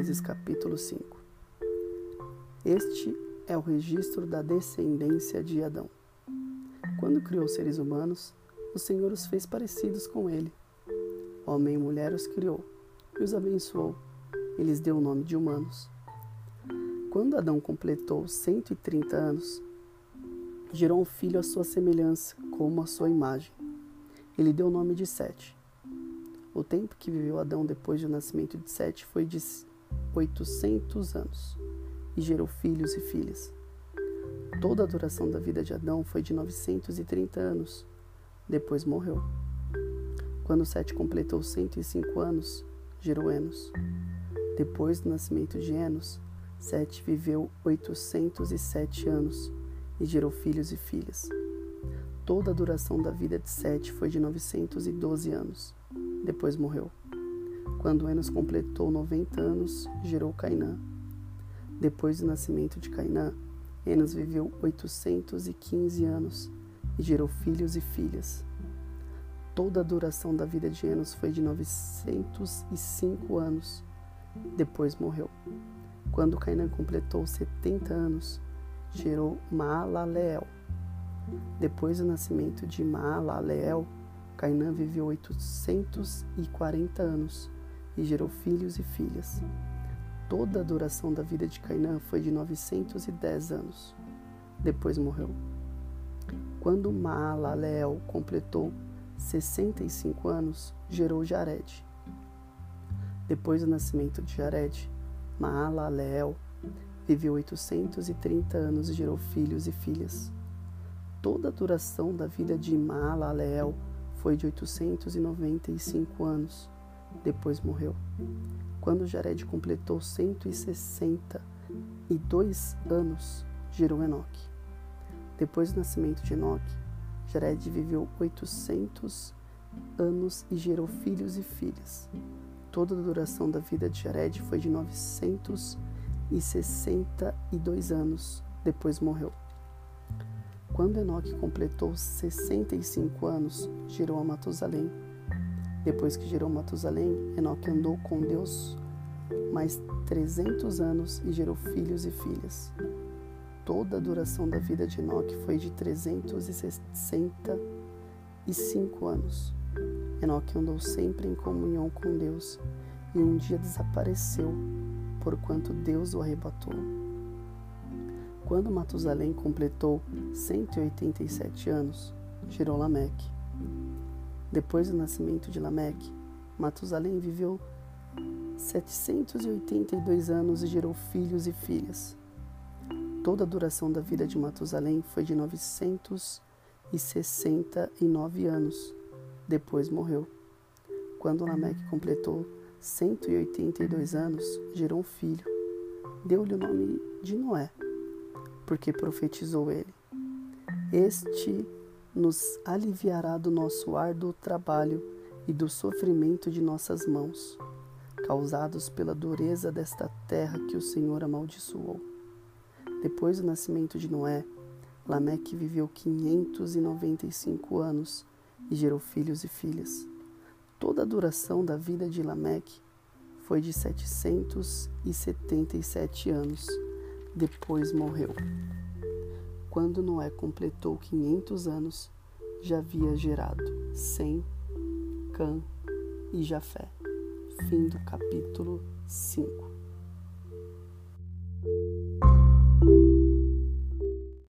Gênesis capítulo 5. Este é o registro da descendência de Adão. Quando criou seres humanos, o Senhor os fez parecidos com ele. Homem e mulher os criou e os abençoou e lhes deu o nome de humanos. Quando Adão completou 130 anos, gerou um filho à sua semelhança, como a sua imagem. Ele deu o nome de Sete. O tempo que viveu Adão depois do nascimento de Sete foi de 800 anos e gerou filhos e filhas. Toda a duração da vida de Adão foi de 930 anos. Depois morreu. Quando Sete completou 105 anos, gerou Enos. Depois do nascimento de Enos, Sete viveu 807 anos e gerou filhos e filhas. Toda a duração da vida de Sete foi de 912 anos. Depois morreu. Quando Enos completou 90 anos, gerou Cainã. Depois do nascimento de Cainã, Enos viveu 815 anos e gerou filhos e filhas. Toda a duração da vida de Enos foi de 905 anos. Depois morreu. Quando Cainã completou 70 anos, gerou Maalaleel. Depois do nascimento de Maalaleel, Cainã viveu 840 anos e gerou filhos e filhas. Toda a duração da vida de Cainã foi de 910 anos. Depois morreu. Quando Maalaleel completou 65 anos, gerou Jared. Depois do nascimento de Jared, Maalaleel viveu 830 anos e gerou filhos e filhas. Toda a duração da vida de Maalaleel foi de 895 anos. Depois morreu. Quando Jared completou 162 anos, gerou Enoque. Depois do nascimento de Enoque, Jared viveu 800 anos e gerou filhos e filhas. Toda a duração da vida de Jared foi de 962 anos. Depois morreu. Quando Enoque completou 65 anos, gerou a Matusalém. Depois que gerou Matusalém, Enoque andou com Deus mais 300 anos e gerou filhos e filhas. Toda a duração da vida de Enoque foi de 365 anos. Enoque andou sempre em comunhão com Deus e um dia desapareceu, porquanto Deus o arrebatou. Quando Matusalém completou 187 anos, gerou Lameque. Depois do nascimento de Lameque, Matusalém viveu 782 anos e gerou filhos e filhas. Toda a duração da vida de Matusalém foi de 969 anos. Depois morreu. Quando Lameque completou 182 anos, gerou um filho. Deu-lhe o nome de Noé porque profetizou ele. Este nos aliviará do nosso árduo trabalho e do sofrimento de nossas mãos, causados pela dureza desta terra que o Senhor amaldiçoou. Depois do nascimento de Noé, Lameque viveu 595 anos e gerou filhos e filhas. Toda a duração da vida de Lameque foi de 777 anos depois morreu. Quando Noé completou 500 anos, já havia gerado Sem, Cã e Jafé. Fim do capítulo 5.